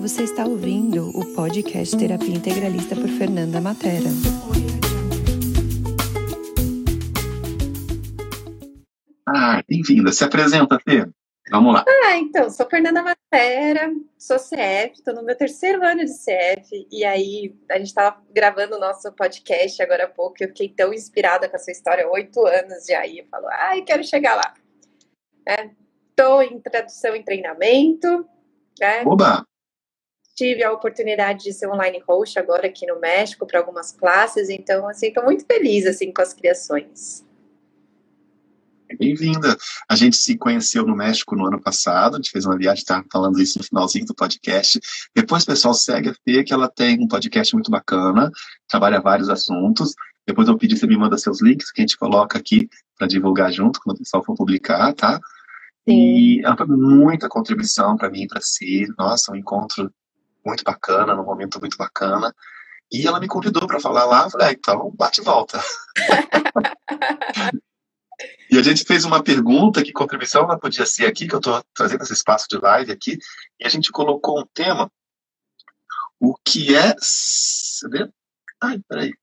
você está ouvindo o podcast Terapia Integralista por Fernanda Matera. Ah, bem-vinda. Se apresenta, Fê. Vamos lá. Ah, então, sou Fernanda Matera, sou CF, estou no meu terceiro ano de CF, e aí a gente estava gravando o nosso podcast agora há pouco, eu fiquei tão inspirada com essa história, oito anos já, e eu falo, ai, quero chegar lá. Estou é, em tradução e treinamento. É, Oba! Tive a oportunidade de ser online host agora aqui no México para algumas classes, então assim, estou muito feliz assim com as criações. Bem-vinda. A gente se conheceu no México no ano passado, a gente fez uma viagem, tá falando isso no finalzinho do podcast. Depois, pessoal, segue a Fê, que ela tem um podcast muito bacana, trabalha vários assuntos. Depois eu pedi, você me manda seus links, que a gente coloca aqui para divulgar junto, quando o pessoal for publicar, tá? Sim. E ela foi muita contribuição para mim e para si. Nossa, um encontro muito bacana, num momento muito bacana. E ela me convidou para falar lá, eu falei, ah, então bate e volta. e a gente fez uma pergunta, que contribuição ela podia ser aqui, que eu estou trazendo esse espaço de live aqui, e a gente colocou um tema, o que é... Cadê? Ai, peraí.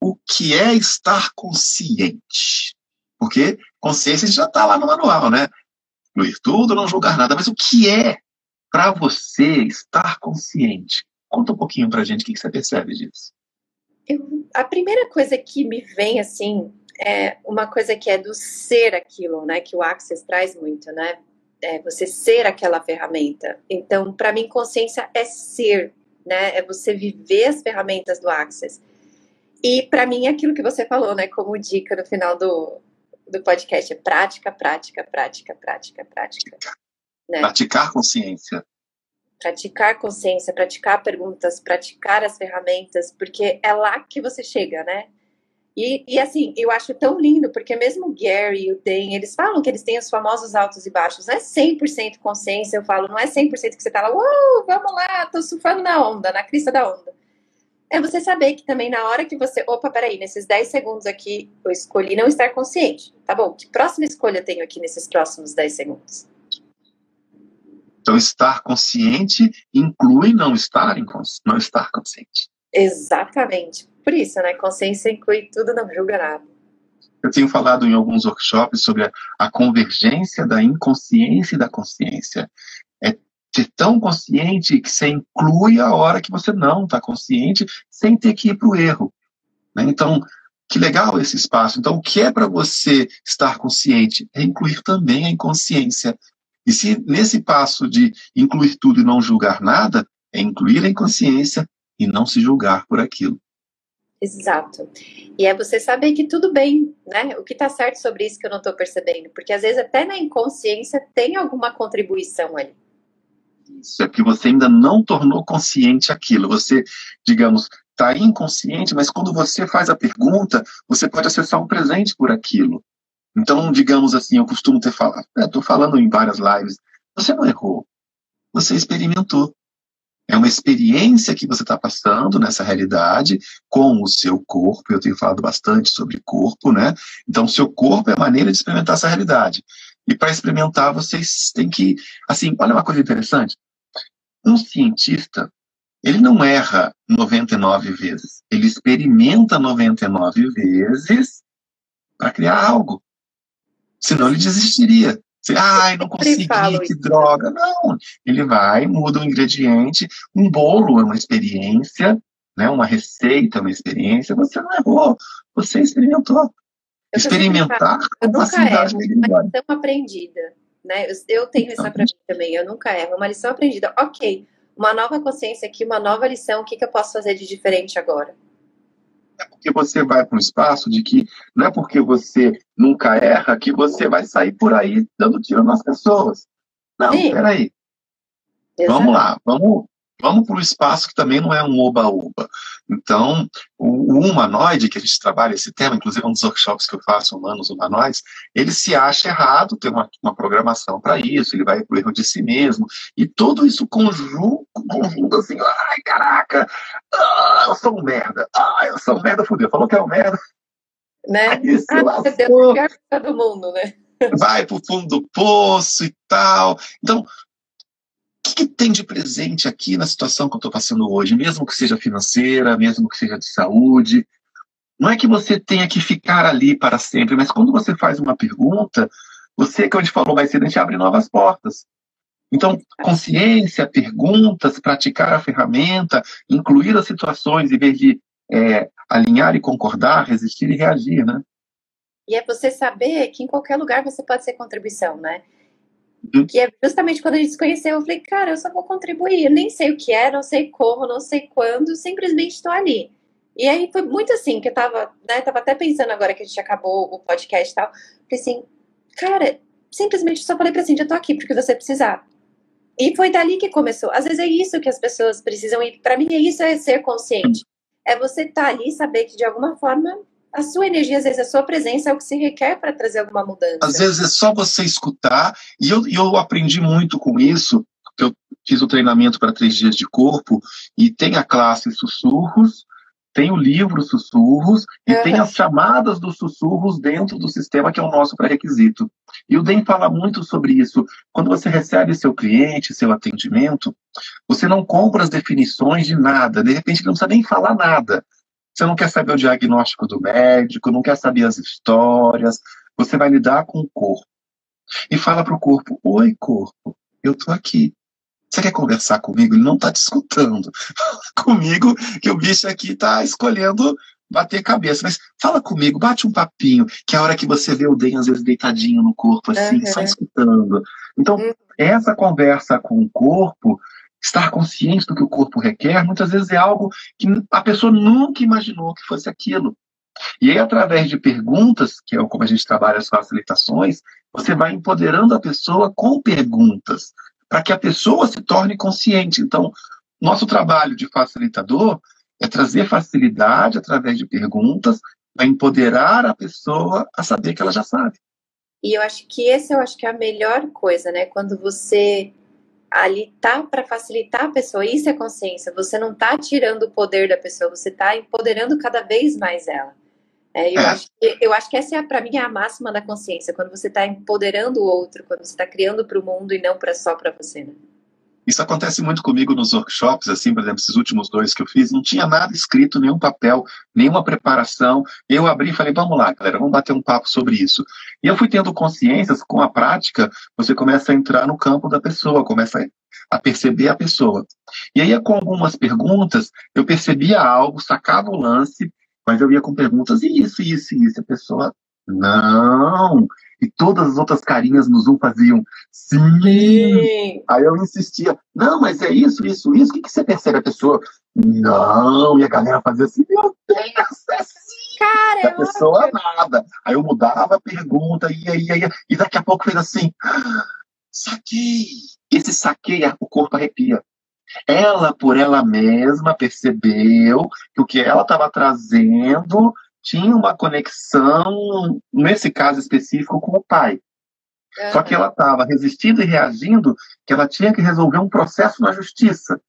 O que é estar consciente? Porque consciência já está lá no manual, né? Incluir tudo, não julgar nada. Mas o que é para você estar consciente? Conta um pouquinho para a gente o que, que você percebe disso. Eu, a primeira coisa que me vem assim é uma coisa que é do ser aquilo, né? Que o Access traz muito, né? É você ser aquela ferramenta. Então, para mim, consciência é ser, né? É você viver as ferramentas do Access. E para mim, aquilo que você falou, né? Como dica no final do, do podcast é prática, prática, prática, prática, prática. Né? Praticar consciência. Praticar consciência, praticar perguntas, praticar as ferramentas, porque é lá que você chega, né? E, e assim, eu acho tão lindo, porque mesmo o Gary e o Dan, eles falam que eles têm os famosos altos e baixos. Não é 100% consciência, eu falo, não é 100% que você tá lá, uh, vamos lá, tô surfando na onda, na crista da onda. É você saber que também na hora que você, opa, peraí, nesses 10 segundos aqui, eu escolhi não estar consciente. Tá bom, que próxima escolha eu tenho aqui nesses próximos 10 segundos? Então, estar consciente inclui não estar, não estar consciente. Exatamente. Por isso, né? Consciência inclui tudo, não julga nada. Eu tenho falado em alguns workshops sobre a, a convergência da inconsciência e da consciência. É ser tão consciente que você inclui a hora que você não está consciente, sem ter que ir para o erro. Né? Então, que legal esse espaço. Então, o que é para você estar consciente? É incluir também a inconsciência. E se nesse passo de incluir tudo e não julgar nada, é incluir a inconsciência e não se julgar por aquilo. Exato. E é você saber que tudo bem, né? O que está certo sobre isso que eu não estou percebendo. Porque às vezes até na inconsciência tem alguma contribuição ali. Isso é que você ainda não tornou consciente aquilo. Você, digamos, está inconsciente, mas quando você faz a pergunta, você pode acessar um presente por aquilo. Então, digamos assim, eu costumo ter falado, estou falando em várias lives, você não errou, você experimentou. É uma experiência que você está passando nessa realidade com o seu corpo. Eu tenho falado bastante sobre corpo, né? Então, seu corpo é a maneira de experimentar essa realidade. E para experimentar, vocês têm que. Assim, olha uma coisa interessante. Um cientista, ele não erra 99 vezes. Ele experimenta 99 vezes para criar algo. Senão ele desistiria. Você, ai, não consegui, que droga. Não, ele vai, muda o ingrediente. Um bolo é uma experiência, né? uma receita é uma experiência. Você não errou, você experimentou. Eu Experimentar com facilidade erro, é uma lição aprendida. Né? Eu, tenho isso para mim também, eu nunca erro. Uma lição aprendida. Ok, uma nova consciência aqui, uma nova lição, o que, que eu posso fazer de diferente agora? É porque você vai para um espaço de que não é porque você nunca erra que você vai sair por aí dando tiro nas pessoas. Não, Sim. peraí. Exato. Vamos lá, vamos, vamos para o espaço que também não é um oba-oba. Então, o, o, humanoide, que a gente trabalha esse tema, inclusive um dos workshops que eu faço, humanos humanoides, ele se acha errado, tem uma, uma programação para isso, ele vai para o erro de si mesmo, e tudo isso conjunto, conjunto assim, ai, caraca, ah, eu sou um merda, ah, eu sou um merda, fudeu, falou que é um merda. Né? Isso, ah, Deus, do mundo, né? Vai pro fundo do poço e tal. Então, que, que tem de presente aqui na situação que eu estou passando hoje, mesmo que seja financeira, mesmo que seja de saúde. Não é que você tenha que ficar ali para sempre, mas quando você faz uma pergunta, você, que a gente falou mais cedo, a gente abre novas portas. Então, consciência, perguntas, praticar a ferramenta, incluir as situações em vez de é, alinhar e concordar, resistir e reagir, né? E é você saber que em qualquer lugar você pode ser contribuição, né? Uhum. Que é justamente quando a gente se conheceu, eu falei, cara, eu só vou contribuir, eu nem sei o que é, não sei como, não sei quando, simplesmente estou ali. E aí foi muito assim, que eu tava, né, tava até pensando agora que a gente acabou o podcast e tal, falei assim, cara, simplesmente só falei pra assim, eu tô aqui porque você precisar. E foi dali que começou. Às vezes é isso que as pessoas precisam, e para mim é isso é ser consciente. É você estar tá ali saber que de alguma forma a sua energia, às vezes a sua presença é o que se requer para trazer alguma mudança. Às vezes é só você escutar, e eu, eu aprendi muito com isso, eu fiz o treinamento para três dias de corpo, e tem a classe sussurros, tem o livro Sussurros e uhum. tem as chamadas dos sussurros dentro do sistema que é o nosso pré-requisito. E o DEM fala muito sobre isso. Quando você recebe seu cliente, seu atendimento, você não compra as definições de nada. De repente, não precisa nem falar nada. Você não quer saber o diagnóstico do médico, não quer saber as histórias. Você vai lidar com o corpo. E fala para o corpo: Oi, corpo, eu estou aqui. Você quer conversar comigo? Ele não está te escutando. comigo, que o bicho aqui está escolhendo bater cabeça. Mas fala comigo, bate um papinho, que é a hora que você vê o Den, às vezes, deitadinho no corpo, assim, uhum. só escutando. Então, uhum. essa conversa com o corpo, estar consciente do que o corpo requer, muitas vezes é algo que a pessoa nunca imaginou que fosse aquilo. E aí, através de perguntas, que é como a gente trabalha as facilitações, você vai empoderando a pessoa com perguntas para que a pessoa se torne consciente. Então, nosso trabalho de facilitador é trazer facilidade através de perguntas para empoderar a pessoa a saber que ela já sabe. E eu acho que esse eu acho que é a melhor coisa, né? Quando você ali tá para facilitar a pessoa, isso é consciência. Você não tá tirando o poder da pessoa, você tá empoderando cada vez mais ela. É, eu, é. Acho que, eu acho que essa é, para mim, é a máxima da consciência, quando você está empoderando o outro, quando você está criando para o mundo e não pra, só para você. Né? Isso acontece muito comigo nos workshops, assim, por exemplo, esses últimos dois que eu fiz, não tinha nada escrito, nenhum papel, nenhuma preparação. Eu abri e falei, vamos lá, galera, vamos bater um papo sobre isso. E eu fui tendo consciências, com a prática, você começa a entrar no campo da pessoa, começa a perceber a pessoa. E aí, com algumas perguntas, eu percebia algo, sacava o lance, mas eu ia com perguntas, e isso, isso, isso. A pessoa, não. E todas as outras carinhas no Zoom faziam, sim. sim. Aí eu insistia, não, mas é isso, isso, isso. O que, que você percebe? A pessoa, não. E a galera fazia assim, meu Deus, é sim. Cara, e a pessoa, nada. Aí eu mudava a pergunta, ia, ia, ia. E daqui a pouco fez assim, ah, saquei. Esse saquei, o corpo arrepia. Ela, por ela mesma, percebeu que o que ela estava trazendo tinha uma conexão, nesse caso específico, com o pai. Só que ela estava resistindo e reagindo que ela tinha que resolver um processo na justiça.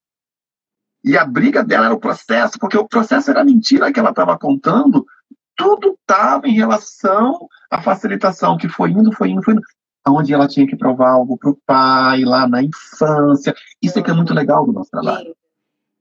E a briga dela era o processo, porque o processo era mentira que ela estava contando, tudo estava em relação à facilitação, que foi indo, foi indo, foi indo onde ela tinha que provar algo para o pai, lá na infância. Isso é que é muito legal do nosso trabalho.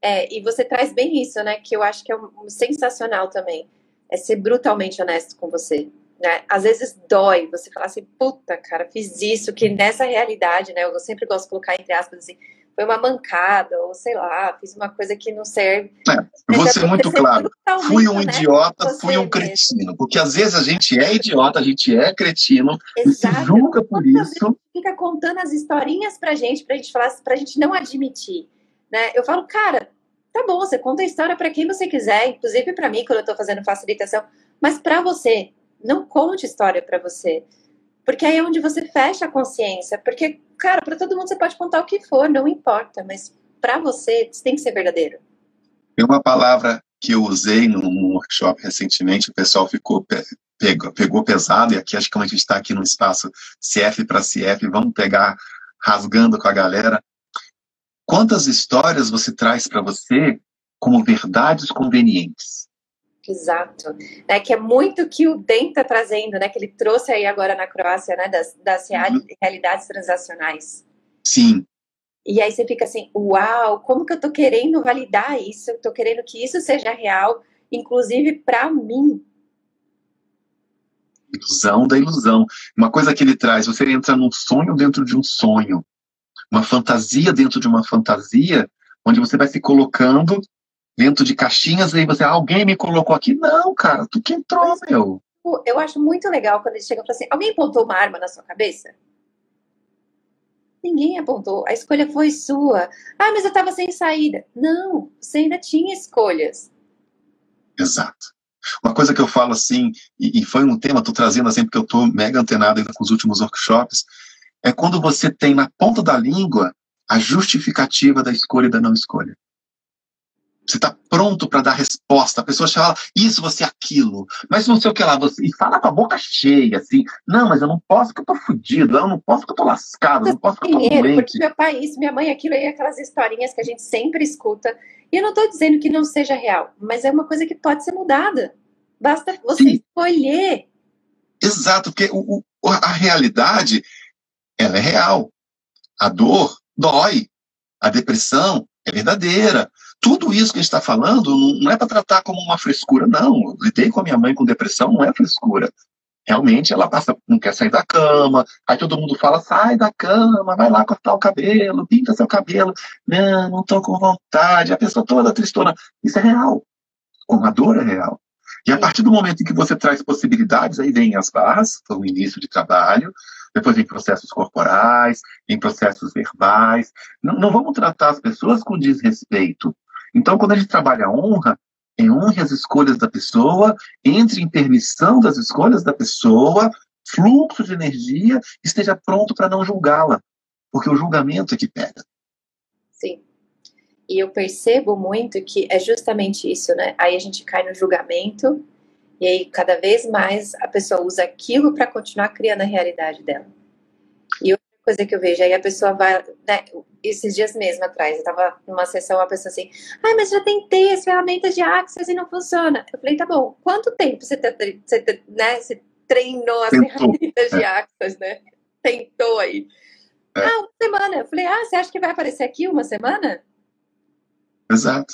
É, e você traz bem isso, né? Que eu acho que é um, sensacional também. É ser brutalmente honesto com você. Né? Às vezes dói você falar assim, puta, cara, fiz isso, que nessa realidade, né? Eu sempre gosto de colocar entre aspas assim, foi uma mancada, ou sei lá, fiz uma coisa que não serve. É, vou ser muito claro. Fui um idiota, fui um cretino. Porque às vezes a gente é idiota, a gente é cretino, Exato. e se julga por isso. Fica contando as historinhas pra gente, pra gente falar, pra gente não admitir. Né? Eu falo, cara, tá bom, você conta a história para quem você quiser, inclusive para mim, quando eu tô fazendo facilitação, mas para você, não conte história para você. Porque aí é onde você fecha a consciência. Porque, cara, para todo mundo você pode contar o que for, não importa, mas para você, você tem que ser verdadeiro. Tem uma palavra que eu usei num workshop recentemente, o pessoal ficou pegou, pegou pesado, e aqui acho que como a gente está aqui no espaço CF para CF, vamos pegar rasgando com a galera. Quantas histórias você traz para você como verdades convenientes? Exato. É que é muito que o DEM está trazendo, né? Que ele trouxe aí agora na Croácia, né? Das, das uhum. realidades transacionais. Sim. E aí você fica assim, uau, como que eu tô querendo validar isso? Tô querendo que isso seja real, inclusive para mim. Ilusão da ilusão. Uma coisa que ele traz, você entra num sonho dentro de um sonho, uma fantasia dentro de uma fantasia, onde você vai se colocando dentro de caixinhas, e aí você, alguém me colocou aqui. Não, cara, tu que entrou, meu. Eu acho muito legal quando ele chega e fala assim: alguém apontou uma arma na sua cabeça? Ninguém apontou. A escolha foi sua. Ah, mas eu estava sem saída. Não, você ainda tinha escolhas. Exato. Uma coisa que eu falo assim, e, e foi um tema, estou trazendo assim, porque eu estou mega antenado ainda com os últimos workshops, é quando você tem na ponta da língua a justificativa da escolha e da não escolha. Você está pronto para dar resposta. A pessoa fala, isso, você, aquilo. Mas não sei o que lá, você. E fala com a boca cheia, assim. Não, mas eu não posso que eu tô fudido. Eu não posso que eu tô lascado. Eu não posso que eu tô doente. Porque meu pai, isso, minha mãe, aquilo aí, aquelas historinhas que a gente sempre escuta. E eu não estou dizendo que não seja real, mas é uma coisa que pode ser mudada. Basta você Sim. escolher. Exato, porque o, o, a realidade, ela é real. A dor dói. A depressão é verdadeira. Tudo isso que a gente está falando não é para tratar como uma frescura, não. Lidei com a minha mãe com depressão, não é frescura. Realmente ela passa, não quer sair da cama, aí todo mundo fala, sai da cama, vai lá cortar o cabelo, pinta seu cabelo. Não, não estou com vontade. A pessoa toda tristona. Isso é real. Uma dor é real. E a partir do momento em que você traz possibilidades, aí vem as barras, foi o início de trabalho, depois em processos corporais, em processos verbais. Não, não vamos tratar as pessoas com desrespeito. Então, quando a gente trabalha a honra, é honre as escolhas da pessoa, entre em permissão das escolhas da pessoa, fluxo de energia, esteja pronto para não julgá-la, porque o julgamento é que pega. E eu percebo muito que é justamente isso, né? Aí a gente cai no julgamento, e aí cada vez mais a pessoa usa aquilo para continuar criando a realidade dela. E outra coisa que eu vejo, aí a pessoa vai, né, esses dias mesmo atrás, eu tava numa sessão, uma pessoa assim, ai, mas já tentei as ferramentas de Access e não funciona. Eu falei, tá bom, quanto tempo você, tá, você, né, você treinou as Tentou. ferramentas de é. Access, né? Tentou aí. É. Ah, uma semana. Eu falei, ah, você acha que vai aparecer aqui uma semana? Exato.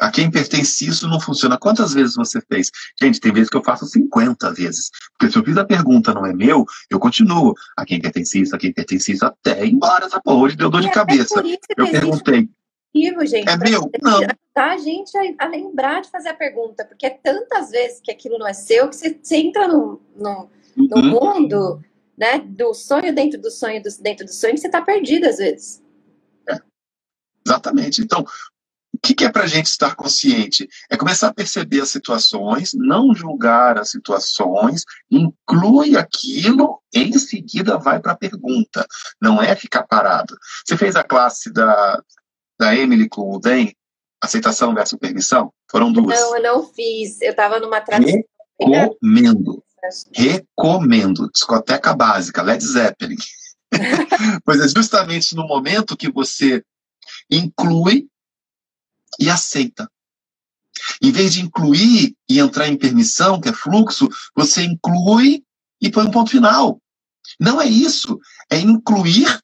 A quem pertence isso não funciona. Quantas vezes você fez? Gente, tem vezes que eu faço 50 vezes. Porque se eu fiz a pergunta não é meu, eu continuo. A quem pertence isso, a quem pertence isso, até embora essa porra. Hoje deu dor de é cabeça. Eu perguntei. gente, é meu? Não. Ajudar a gente a, a, lembrar de fazer a pergunta. Porque é tantas vezes que aquilo não é seu que você, você entra no, no, no uhum. mundo né, do sonho dentro do sonho do, dentro do sonho que você está perdido às vezes. Exatamente. Então, o que, é para a gente estar consciente? É começar a perceber as situações, não julgar as situações, inclui aquilo, em seguida vai para a pergunta. Não é ficar parado. Você fez a classe da, da Emily com o Dan, aceitação versus permissão? Foram duas. Não, eu não fiz. Eu estava numa tradução. Recomendo. Recomendo. Discoteca básica, Led Zeppelin. pois é justamente no momento que você inclui e aceita. Em vez de incluir e entrar em permissão, que é fluxo, você inclui e põe um ponto final. Não é isso. É incluir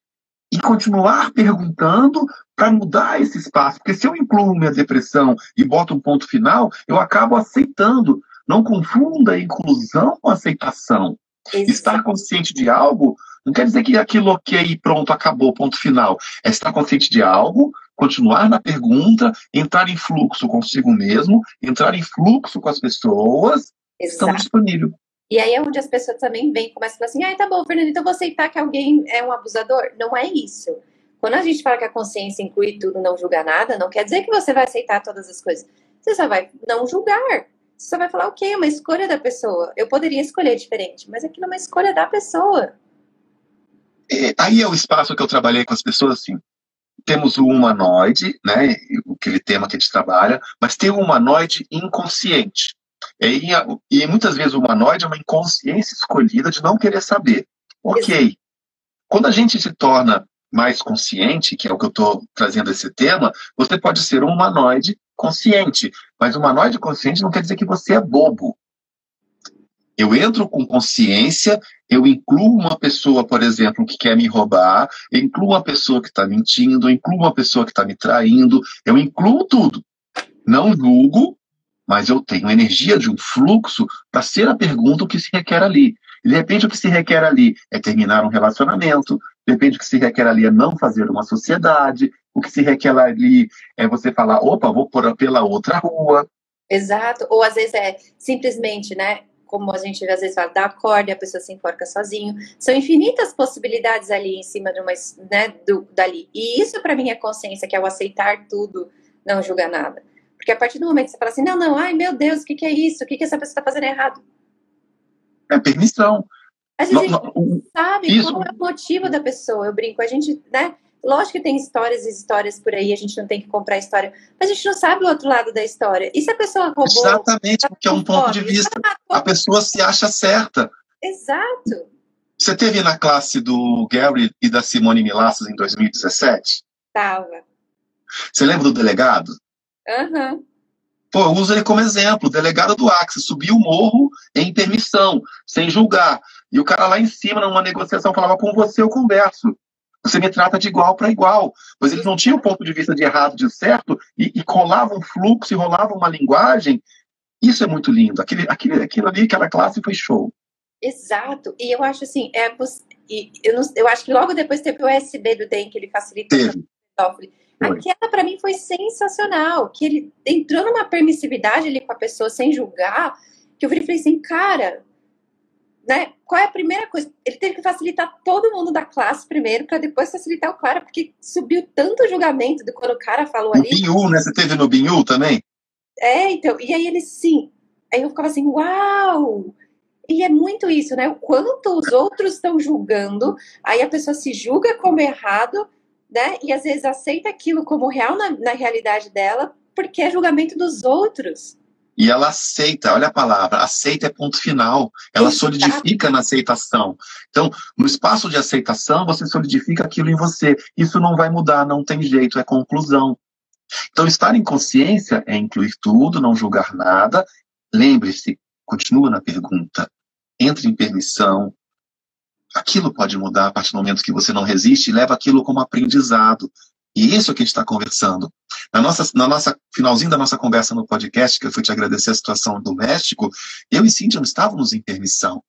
e continuar perguntando para mudar esse espaço. Porque se eu incluo minha depressão e boto um ponto final, eu acabo aceitando. Não confunda inclusão com aceitação. Estar consciente de algo não quer dizer que aquilo ok e pronto, acabou, ponto final. É estar consciente de algo, continuar na pergunta, entrar em fluxo consigo mesmo, entrar em fluxo com as pessoas que estão disponíveis. E aí é onde as pessoas também vêm e começam a falar assim, ah, tá bom, Fernando, então vou aceitar que alguém é um abusador. Não é isso. Quando a gente fala que a consciência inclui tudo, não julgar nada, não quer dizer que você vai aceitar todas as coisas. Você só vai não julgar. Você só vai falar, ok, é uma escolha da pessoa. Eu poderia escolher diferente, mas aquilo é uma escolha da pessoa. É, aí é o espaço que eu trabalhei com as pessoas, assim, temos o humanoide, né, aquele tema que a gente trabalha, mas tem o humanoide inconsciente. E, e muitas vezes o humanoide é uma inconsciência escolhida de não querer saber. Ok. Quando a gente se torna mais consciente, que é o que eu estou trazendo esse tema, você pode ser um humanoide consciente. Mas humanoide consciente não quer dizer que você é bobo. Eu entro com consciência eu incluo uma pessoa, por exemplo, que quer me roubar, eu incluo uma pessoa que está mentindo, eu incluo uma pessoa que está me traindo, eu incluo tudo. Não julgo, mas eu tenho energia de um fluxo para ser a pergunta o que se requer ali. De repente o que se requer ali é terminar um relacionamento, de repente o que se requer ali é não fazer uma sociedade, o que se requer ali é você falar, opa, vou por pela outra rua. Exato, ou às vezes é simplesmente, né, como a gente às vezes fala, dá corda e a pessoa se enforca sozinho. São infinitas possibilidades ali em cima de uma, né, do, dali. E isso para mim é consciência, que é o aceitar tudo, não julgar nada. Porque a partir do momento que você fala assim, não, não, ai meu Deus, o que, que é isso? O que, que essa pessoa está fazendo errado? É permissão. A gente não, não, sabe isso. qual é o motivo da pessoa. Eu brinco, a gente, né? Lógico que tem histórias e histórias por aí, a gente não tem que comprar história, mas a gente não sabe o outro lado da história. E se a pessoa roubou. Exatamente, porque é um ponto de vista. A pessoa se acha certa. Exato. Você teve na classe do Gary e da Simone Milassos em 2017? Tava. Você lembra do delegado? Aham. Uhum. Pô, eu uso ele como exemplo. O delegado do Axis subiu o morro em permissão, sem julgar. E o cara lá em cima, numa negociação, falava: com você eu converso. Você me trata de igual para igual. Pois eles não tinham ponto de vista de errado, de certo, e, e colavam um fluxo, e rolavam uma linguagem. Isso é muito lindo. Aquele, aquele, aquilo ali, aquela classe foi show. Exato. E eu acho assim, é, eu, não, eu acho que logo depois teve o USB do DEM, que ele facilitou. Teve. Aquela para mim foi sensacional, que ele entrou numa permissividade ali com a pessoa sem julgar, que eu falei assim, cara, né? Qual é a primeira coisa? Ele teve que facilitar todo mundo da classe primeiro, para depois facilitar o cara, porque subiu tanto julgamento do quando o cara falou no ali. Binhu, né? Você teve no Binhu também? É, então. E aí ele sim. Aí eu ficava assim, uau! E é muito isso, né? O quanto os outros estão julgando, aí a pessoa se julga como errado, né? E às vezes aceita aquilo como real na, na realidade dela, porque é julgamento dos outros. E ela aceita, olha a palavra, aceita é ponto final. Ela Exato. solidifica na aceitação. Então, no espaço de aceitação, você solidifica aquilo em você. Isso não vai mudar, não tem jeito, é conclusão. Então, estar em consciência é incluir tudo, não julgar nada. Lembre-se, continua na pergunta. Entre em permissão, aquilo pode mudar a partir do momento que você não resiste e leva aquilo como aprendizado. E isso que a gente está conversando. Na nossa, na nossa finalzinho da nossa conversa no podcast, que eu fui te agradecer a situação do México, eu e Cíntia não estávamos em permissão.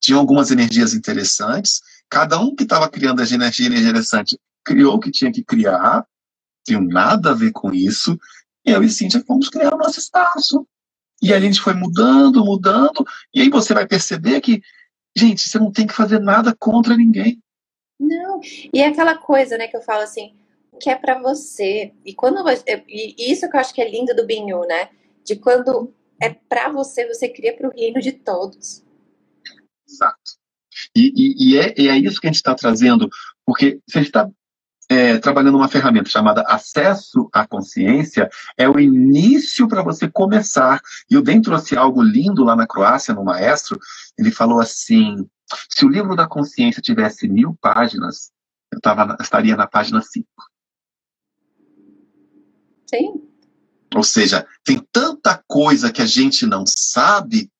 Tinha algumas energias interessantes, cada um que estava criando a energia interessante criou o que tinha que criar, tem nada a ver com isso, e eu e Cíntia fomos criar o nosso espaço. E a gente foi mudando, mudando, e aí você vai perceber que Gente, você não tem que fazer nada contra ninguém. Não, e é aquela coisa, né, que eu falo assim, que é para você. E quando e isso que eu acho que é lindo do Binhu, né? De quando é para você, você cria para o reino de todos. Exato. E, e, e, é, e é isso que a gente está trazendo, porque você está é, trabalhando uma ferramenta chamada acesso à consciência, é o início para você começar. E o Ben trouxe algo lindo lá na Croácia, no maestro. Ele falou assim: se o livro da consciência tivesse mil páginas, eu tava, estaria na página 5. Sim. Ou seja, tem tanta coisa que a gente não sabe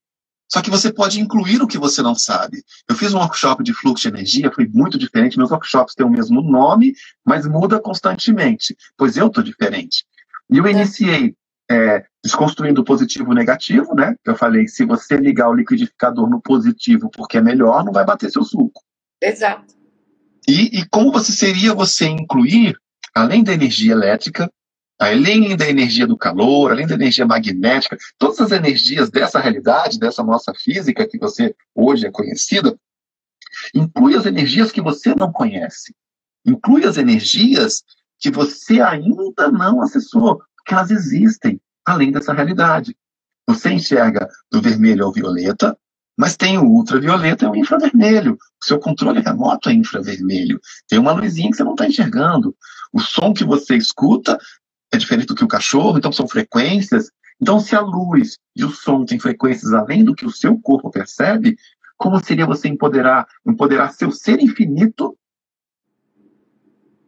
só que você pode incluir o que você não sabe. Eu fiz um workshop de fluxo de energia, foi muito diferente. Meus workshops têm o mesmo nome, mas muda constantemente, pois eu estou diferente. E eu iniciei é, desconstruindo o positivo e o negativo, né? Eu falei, se você ligar o liquidificador no positivo porque é melhor, não vai bater seu suco. Exato. E, e como você seria você incluir, além da energia elétrica, além da energia do calor, além da energia magnética, todas as energias dessa realidade, dessa nossa física que você hoje é conhecida, inclui as energias que você não conhece. Inclui as energias que você ainda não acessou, porque elas existem além dessa realidade. Você enxerga do vermelho ao violeta, mas tem o ultravioleta e o infravermelho. O seu controle remoto é infravermelho. Tem uma luzinha que você não está enxergando. O som que você escuta é diferente do que o cachorro, então são frequências. Então, se a luz e o som têm frequências além do que o seu corpo percebe, como seria você empoderar, empoderar seu ser infinito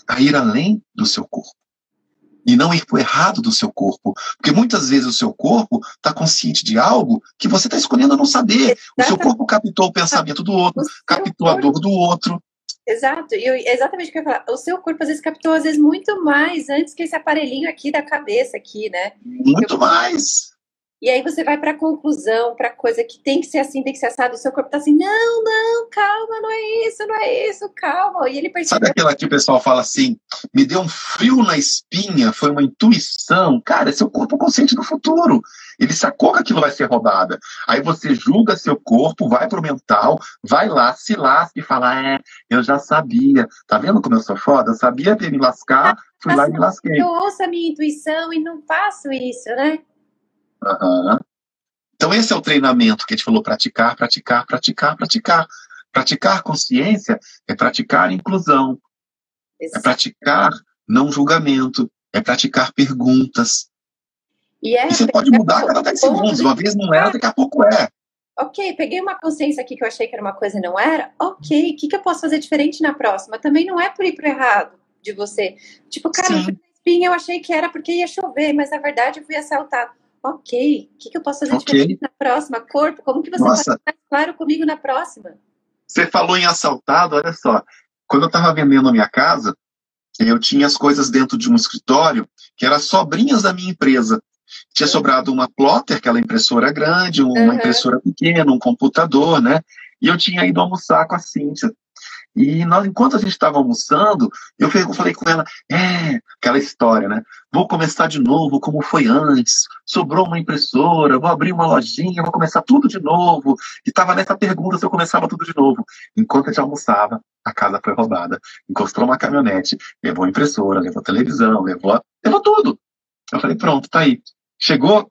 a ir além do seu corpo? e não ir para o errado do seu corpo. Porque muitas vezes o seu corpo está consciente de algo que você está escolhendo não saber. O seu corpo captou o pensamento do outro, captou a dor do outro. Exato, e eu, exatamente o que eu ia falar. O seu corpo às vezes captou, às vezes, muito mais antes que esse aparelhinho aqui da cabeça, aqui, né? Muito eu... mais. E aí você vai para a conclusão, para coisa que tem que ser assim, tem que ser assado, o seu corpo tá assim, não, não, calma, não é isso, não é isso, calma. E ele percebe... Sabe aquela que o pessoal fala assim, me deu um frio na espinha, foi uma intuição. Cara, é seu corpo consciente do futuro. Ele sacou que aquilo vai ser roubada. Aí você julga seu corpo, vai pro mental, vai lá, se lasca e fala, é, eu já sabia. Tá vendo como eu sou foda? Eu sabia ter me lascar, fui lá e me lasquei. Eu ouço a minha intuição e não faço isso, né? Uhum. Então, esse é o treinamento que a gente falou: praticar, praticar, praticar, praticar. Praticar consciência é praticar inclusão, é praticar não julgamento, é praticar perguntas. E, é, você pode mudar a cada 10 segundos. Uma vez não era, daqui a pouco é. Ok, peguei uma consciência aqui que eu achei que era uma coisa e não era. Ok, o que, que eu posso fazer diferente na próxima? Também não é por ir pro errado de você. Tipo, cara, espinha eu achei que era porque ia chover, mas na verdade eu fui assaltado ok, o que, que eu posso fazer okay. diferente na próxima? Corpo, como que você Nossa. vai estar claro comigo na próxima? Você falou em assaltado, olha só. Quando eu estava vendendo a minha casa, eu tinha as coisas dentro de um escritório que eram sobrinhas da minha empresa. Tinha uhum. sobrado uma plotter, aquela impressora grande, uma uhum. impressora pequena, um computador, né? E eu tinha ido almoçar com a Cíntia. E nós, enquanto a gente estava almoçando, eu falei com ela, é, aquela história, né? Vou começar de novo como foi antes. Sobrou uma impressora, vou abrir uma lojinha, vou começar tudo de novo. E estava nessa pergunta se eu começava tudo de novo. Enquanto a gente almoçava, a casa foi roubada. Encostou uma caminhonete, levou a impressora, levou a televisão, levou, levou tudo. Eu falei, pronto, tá aí. Chegou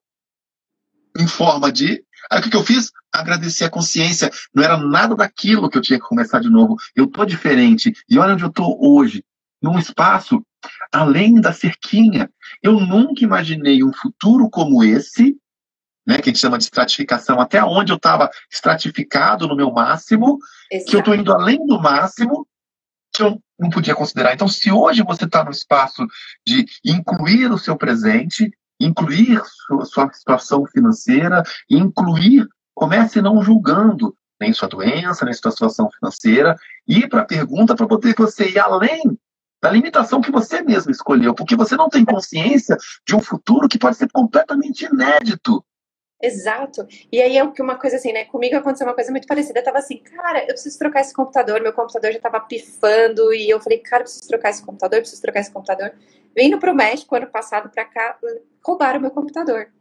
em forma de Aí o que, que eu fiz? Agradecer a consciência. Não era nada daquilo que eu tinha que começar de novo. Eu tô diferente. E olha onde eu tô hoje. Num espaço além da cerquinha. Eu nunca imaginei um futuro como esse, né, que a gente chama de estratificação, até onde eu estava estratificado no meu máximo, Exato. que eu estou indo além do máximo, que eu não podia considerar. Então, se hoje você está no espaço de incluir o seu presente, incluir sua, sua situação financeira, incluir, comece não julgando nem sua doença, nem sua situação financeira, ir para a pergunta para poder você ir além da limitação que você mesmo escolheu, porque você não tem consciência de um futuro que pode ser completamente inédito. Exato. E aí é uma coisa assim, né? Comigo aconteceu uma coisa muito parecida. Eu tava assim, cara, eu preciso trocar esse computador. Meu computador já tava pifando. E eu falei, cara, eu preciso trocar esse computador, preciso trocar esse computador. Vindo pro México ano passado pra cá, roubaram meu computador.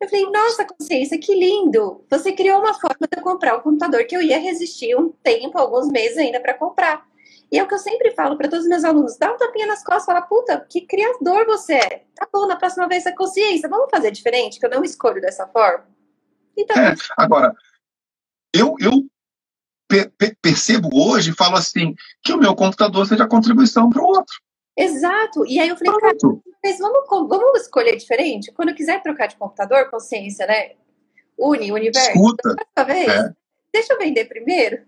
Eu falei, nossa, consciência, que lindo! Você criou uma forma de eu comprar um computador que eu ia resistir um tempo, alguns meses ainda para comprar. E é o que eu sempre falo para todos os meus alunos: dá um tapinha nas costas, fala, puta, que criador você é. Tá bom, na próxima vez a consciência, vamos fazer diferente, que eu não escolho dessa forma. Então, é, agora, eu, eu percebo hoje, falo assim, que o meu computador seja contribuição para o outro. Exato. E aí eu falei, cara, mas vamos, vamos escolher diferente? Quando eu quiser trocar de computador, consciência, né? Uni, universo. Escuta. É. Deixa eu vender primeiro.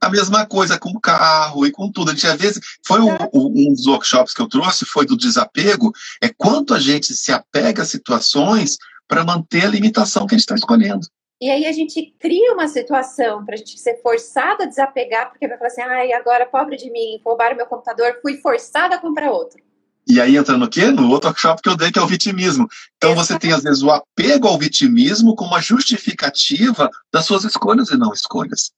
A mesma coisa com o carro e com tudo. A gente, às vezes, foi um, um, dos workshops que eu trouxe, foi do desapego, é quanto a gente se apega a situações para manter a limitação que a gente está escolhendo. E aí a gente cria uma situação para a gente ser forçado a desapegar, porque vai falar assim, ai, agora pobre de mim, roubaram meu computador, fui forçada a comprar outro. E aí entra no quê? No outro workshop que eu dei, que é o vitimismo. Então você tem, às vezes, o apego ao vitimismo como uma justificativa das suas escolhas e não escolhas.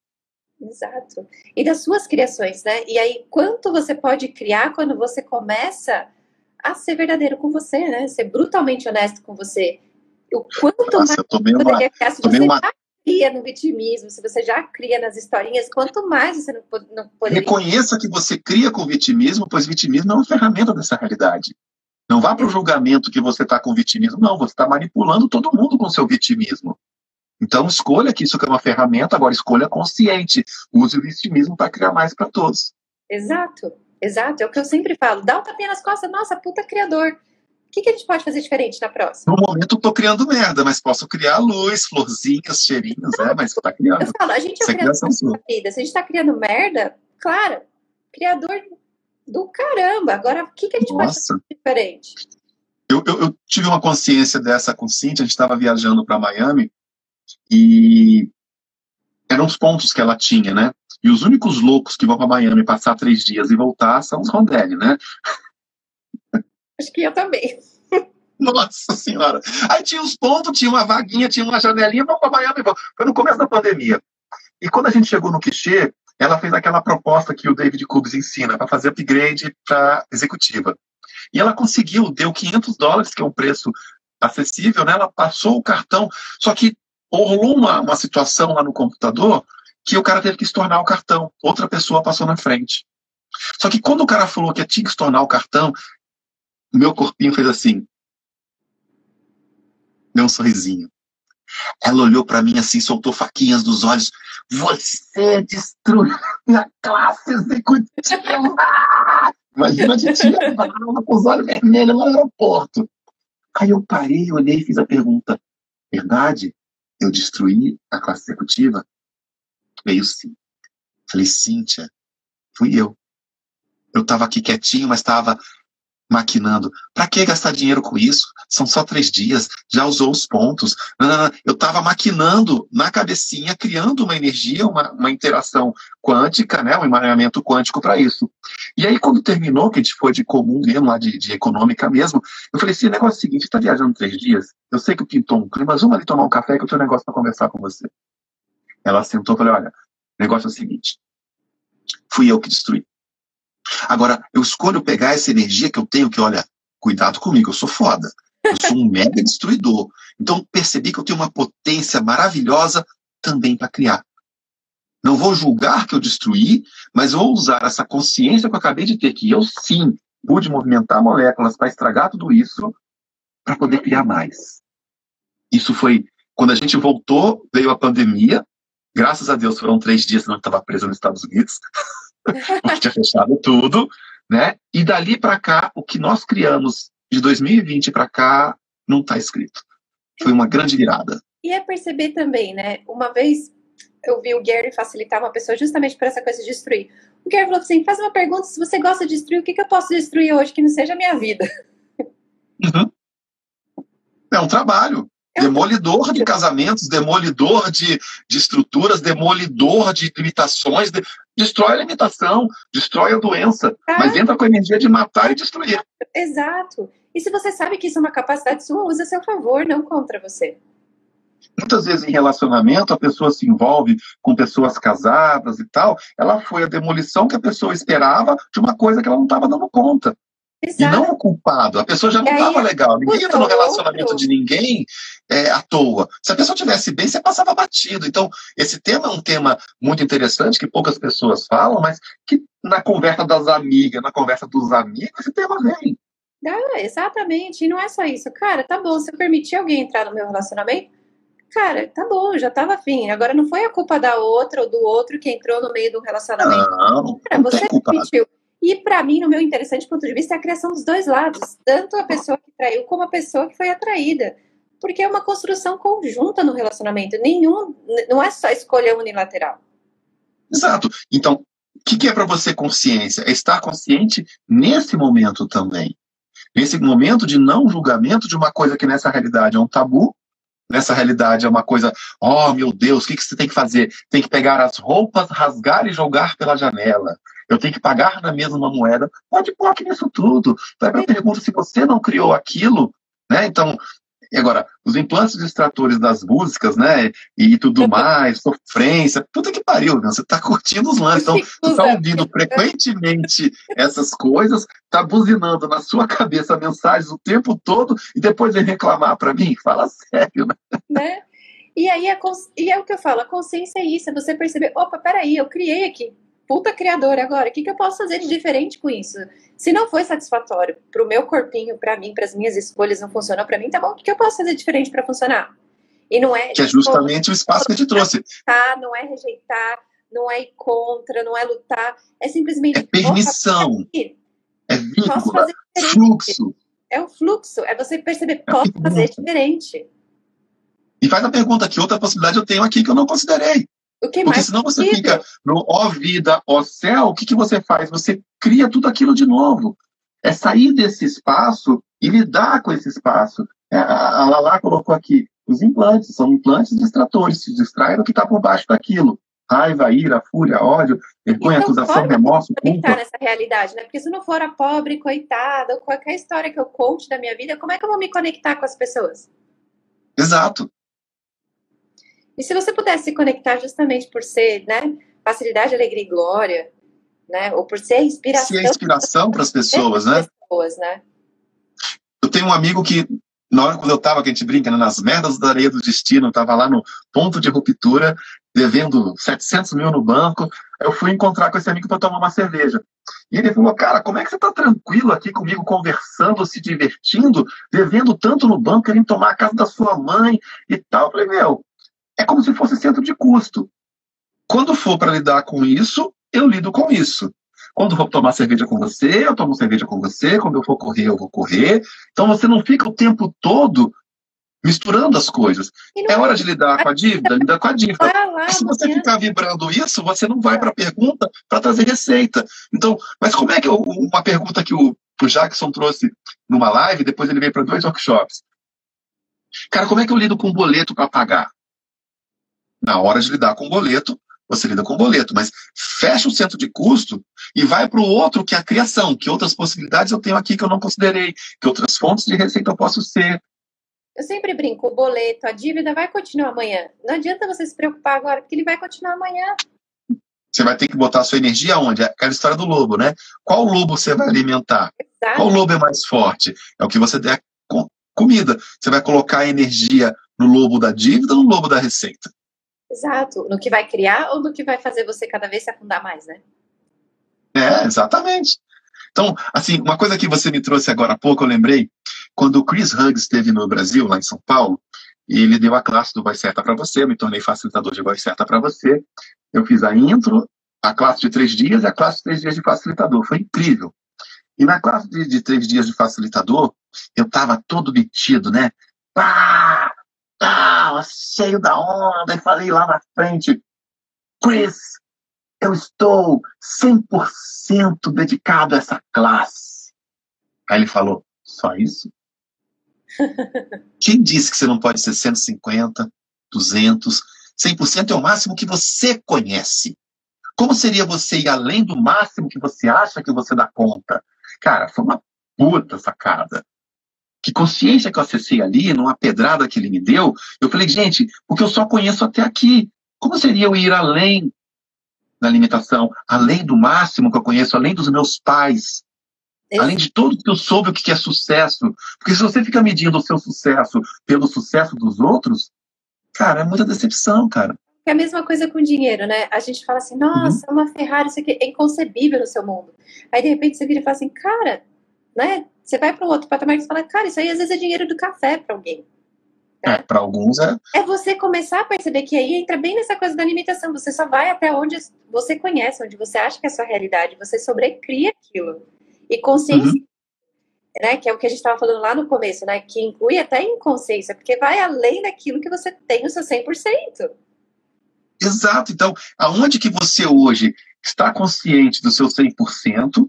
Exato. E das suas criações, né? E aí, quanto você pode criar quando você começa a ser verdadeiro com você, né? Ser brutalmente honesto com você o quanto Nossa, mais eu tomei uma, criar, se você uma... já cria no vitimismo, se você já cria nas historinhas, quanto mais você não, não poderia... Reconheça que você cria com vitimismo, pois vitimismo é uma ferramenta dessa realidade. Não vá para o julgamento que você está com vitimismo. Não, você está manipulando todo mundo com seu vitimismo. Então, escolha que isso é uma ferramenta, agora escolha consciente. Use o vitimismo para criar mais para todos. Exato, exato. É o que eu sempre falo. Dá um tapinha nas costas, nossa, puta criador que, que a gente pode fazer diferente na próxima? No momento eu tô criando merda, mas posso criar luz, florzinhas, cheirinhos, né? Mas tá criando. Eu falo, a gente é, é criador da vida. Se a gente tá criando merda, claro, criador do caramba. Agora, o que, que a gente Nossa. pode fazer diferente? Eu, eu, eu, tive uma consciência dessa com Cintia, a gente estava viajando para Miami e eram os pontos que ela tinha, né? E os únicos loucos que vão para Miami passar três dias e voltar são os Rondelli, né? Acho que eu também. Nossa senhora. Aí tinha os pontos, tinha uma vaguinha, tinha uma janelinha, vamos para Miami. Foi no começo da pandemia. E quando a gente chegou no Quiché, ela fez aquela proposta que o David Cubes ensina para fazer upgrade para executiva. E ela conseguiu, deu 500 dólares, que é um preço acessível, né? Ela passou o cartão, só que rolou uma, uma situação lá no computador que o cara teve que estornar o cartão. Outra pessoa passou na frente. Só que quando o cara falou que tinha que estornar o cartão, meu corpinho fez assim. Deu um sorrisinho. Ela olhou para mim assim, soltou faquinhas dos olhos. Você destruiu a classe executiva! Imagina a titia com os olhos vermelhos no aeroporto. Aí eu parei, olhei e fiz a pergunta: verdade? Eu destruí a classe executiva? Veio sim. Falei, Cíntia, fui eu. Eu estava aqui quietinho, mas estava maquinando. Para que gastar dinheiro com isso? São só três dias, já usou os pontos. Não, não, não. Eu estava maquinando na cabecinha, criando uma energia, uma, uma interação quântica, né, um emaranhamento quântico para isso. E aí, quando terminou, que a gente foi de comum mesmo, lá de, de econômica mesmo, eu falei assim: negócio é o seguinte, está viajando três dias, eu sei que pintou um clima, mas vamos ali tomar um café que eu tenho um negócio para conversar com você. Ela sentou e falou: olha, o negócio é o seguinte, fui eu que destruí. Agora, eu escolho pegar essa energia que eu tenho, que olha, cuidado comigo, eu sou foda. Eu sou um mega destruidor. Então, percebi que eu tenho uma potência maravilhosa também para criar. Não vou julgar que eu destruí, mas vou usar essa consciência que eu acabei de ter, que eu sim pude movimentar moléculas para estragar tudo isso, para poder criar mais. Isso foi quando a gente voltou, veio a pandemia. Graças a Deus foram três dias, senão eu estava preso nos Estados Unidos. tinha fechado tudo, né? E dali para cá, o que nós criamos de 2020 para cá não está escrito. Foi uma grande virada. E é perceber também, né? Uma vez eu vi o Gary facilitar uma pessoa justamente por essa coisa de destruir. O Gary falou assim: faz uma pergunta, se você gosta de destruir, o que, que eu posso destruir hoje que não seja a minha vida? Uhum. É um trabalho. Demolidor de casamentos, demolidor de, de estruturas, demolidor de limitações, de, destrói a limitação, destrói a doença, ah. mas entra com a energia de matar e destruir. Exato. E se você sabe que isso é uma capacidade sua, use a seu favor, não contra você. Muitas vezes em relacionamento a pessoa se envolve com pessoas casadas e tal, ela foi a demolição que a pessoa esperava de uma coisa que ela não estava dando conta. Exato. E não o culpado. A pessoa já não estava legal. Ninguém entra no relacionamento outro. de ninguém é, à toa. Se a pessoa tivesse bem, você passava batido. Então, esse tema é um tema muito interessante, que poucas pessoas falam, mas que na conversa das amigas, na conversa dos amigos, esse tema vem. Ah, exatamente. E não é só isso. Cara, tá bom, se eu permitir alguém entrar no meu relacionamento, cara, tá bom, já tava afim. Agora não foi a culpa da outra ou do outro que entrou no meio do relacionamento. Não, cara, não você permitiu. E para mim, no meu interessante ponto de vista, é a criação dos dois lados, tanto a pessoa que traiu como a pessoa que foi atraída. Porque é uma construção conjunta no relacionamento. Nenhum, não é só escolha unilateral. Exato. Então, o que, que é para você consciência? É estar consciente nesse momento também. Nesse momento de não julgamento de uma coisa que nessa realidade é um tabu, nessa realidade é uma coisa, oh meu Deus, o que, que você tem que fazer? Tem que pegar as roupas, rasgar e jogar pela janela eu tenho que pagar na mesma moeda. Pode pôr aqui nisso tudo. Vai para a pergunta se você não criou aquilo, né? Então, agora, os implantes distratores das músicas, né? E tudo mais, sofrência, puta que pariu, né? Você tá curtindo os lances. Então, você tá ouvindo frequentemente essas coisas, tá buzinando na sua cabeça mensagens o tempo todo e depois vem reclamar para mim? Fala sério, né? né? E aí, e é o que eu falo, a consciência é isso, é você perceber, opa, peraí, eu criei aqui, puta criadora agora, o que, que eu posso fazer de diferente com isso? Se não foi satisfatório para o meu corpinho, para mim, para as minhas escolhas, não funcionou para mim, tá bom, o que, que eu posso fazer diferente para funcionar? E não é. Que é justamente o espaço que te trouxe. Tá, não é rejeitar, não é ir contra, não é lutar, é simplesmente. É permissão. É vínculo, fluxo. É o fluxo, é você perceber, é posso fazer diferente. E faz a pergunta: que outra possibilidade eu tenho aqui que eu não considerei? Porque senão você fica no ó vida, ó céu, o que, que você faz? Você cria tudo aquilo de novo. É sair desse espaço e lidar com esse espaço. É, a Lala colocou aqui, os implantes são implantes distratores, se distrai do que está por baixo daquilo. Raiva, ira, fúria, ódio, vergonha, então, acusação, remorso, culpa. nessa realidade, né? Porque se não for a pobre, coitada, ou qualquer história que eu conte da minha vida, como é que eu vou me conectar com as pessoas? Exato. E se você pudesse se conectar justamente por ser, né, facilidade, alegria e glória, né, ou por ser inspiração. Ser inspiração para as pessoas, né? pessoas, né? Eu tenho um amigo que, na hora quando eu estava, que a gente brinca, né, nas merdas da areia do destino, estava lá no ponto de ruptura, devendo 700 mil no banco, eu fui encontrar com esse amigo para tomar uma cerveja. E ele falou, cara, como é que você está tranquilo aqui comigo, conversando, se divertindo, devendo tanto no banco, querendo tomar a casa da sua mãe e tal? Eu falei, meu, é como se fosse centro de custo. Quando for para lidar com isso, eu lido com isso. Quando eu for tomar cerveja com você, eu tomo cerveja com você. Quando eu for correr, eu vou correr. Então você não fica o tempo todo misturando as coisas. É hora de lidar com a dívida, lidar com a dívida. se você ficar vibrando isso, você não vai para a pergunta para trazer receita. Então, mas como é que eu, uma pergunta que o, o Jackson trouxe numa live, depois ele veio para dois workshops. Cara, como é que eu lido com um boleto para pagar? Na hora de lidar com o boleto, você lida com o boleto, mas fecha o centro de custo e vai para o outro, que é a criação, que outras possibilidades eu tenho aqui que eu não considerei, que outras fontes de receita eu posso ser. Eu sempre brinco, o boleto, a dívida vai continuar amanhã. Não adianta você se preocupar agora, porque ele vai continuar amanhã. Você vai ter que botar a sua energia onde? É aquela história do lobo, né? Qual lobo você vai alimentar? Exato. Qual lobo é mais forte? É o que você der comida. Você vai colocar a energia no lobo da dívida ou no lobo da receita? Exato. No que vai criar ou no que vai fazer você cada vez se afundar mais, né? É, exatamente. Então, assim, uma coisa que você me trouxe agora há pouco, eu lembrei, quando o Chris Huggs esteve no Brasil, lá em São Paulo, e ele deu a classe do Voz Certa para você, eu me tornei facilitador de Voz Certa para você. Eu fiz a intro, a classe de três dias e a classe de três dias de facilitador. Foi incrível. E na classe de, de três dias de facilitador, eu estava todo metido, né? Pá! Tal, cheio da onda, e falei lá na frente, Chris, eu estou 100% dedicado a essa classe. Aí ele falou, só isso? Quem disse que você não pode ser 150, 200, 100% é o máximo que você conhece. Como seria você ir além do máximo que você acha que você dá conta? Cara, foi uma puta sacada que consciência que eu acessei ali, numa pedrada que ele me deu, eu falei, gente, porque eu só conheço até aqui. Como seria eu ir além da limitação, além do máximo que eu conheço, além dos meus pais, Esse... além de tudo que eu soube o que é sucesso? Porque se você fica medindo o seu sucesso pelo sucesso dos outros, cara, é muita decepção, cara. É a mesma coisa com dinheiro, né? A gente fala assim, nossa, uhum. uma Ferrari, isso aqui é inconcebível no seu mundo. Aí, de repente, você vira e fala assim, cara, né? Você vai para um outro patamar e fala, cara, isso aí às vezes é dinheiro do café para alguém. É, para alguns é. É você começar a perceber que aí entra bem nessa coisa da limitação. Você só vai até onde você conhece, onde você acha que é a sua realidade. Você sobrecria aquilo. E consciência, uhum. né, que é o que a gente estava falando lá no começo, né, que inclui até inconsciência, porque vai além daquilo que você tem o seu 100%. Exato. Então, aonde que você hoje está consciente do seu 100%,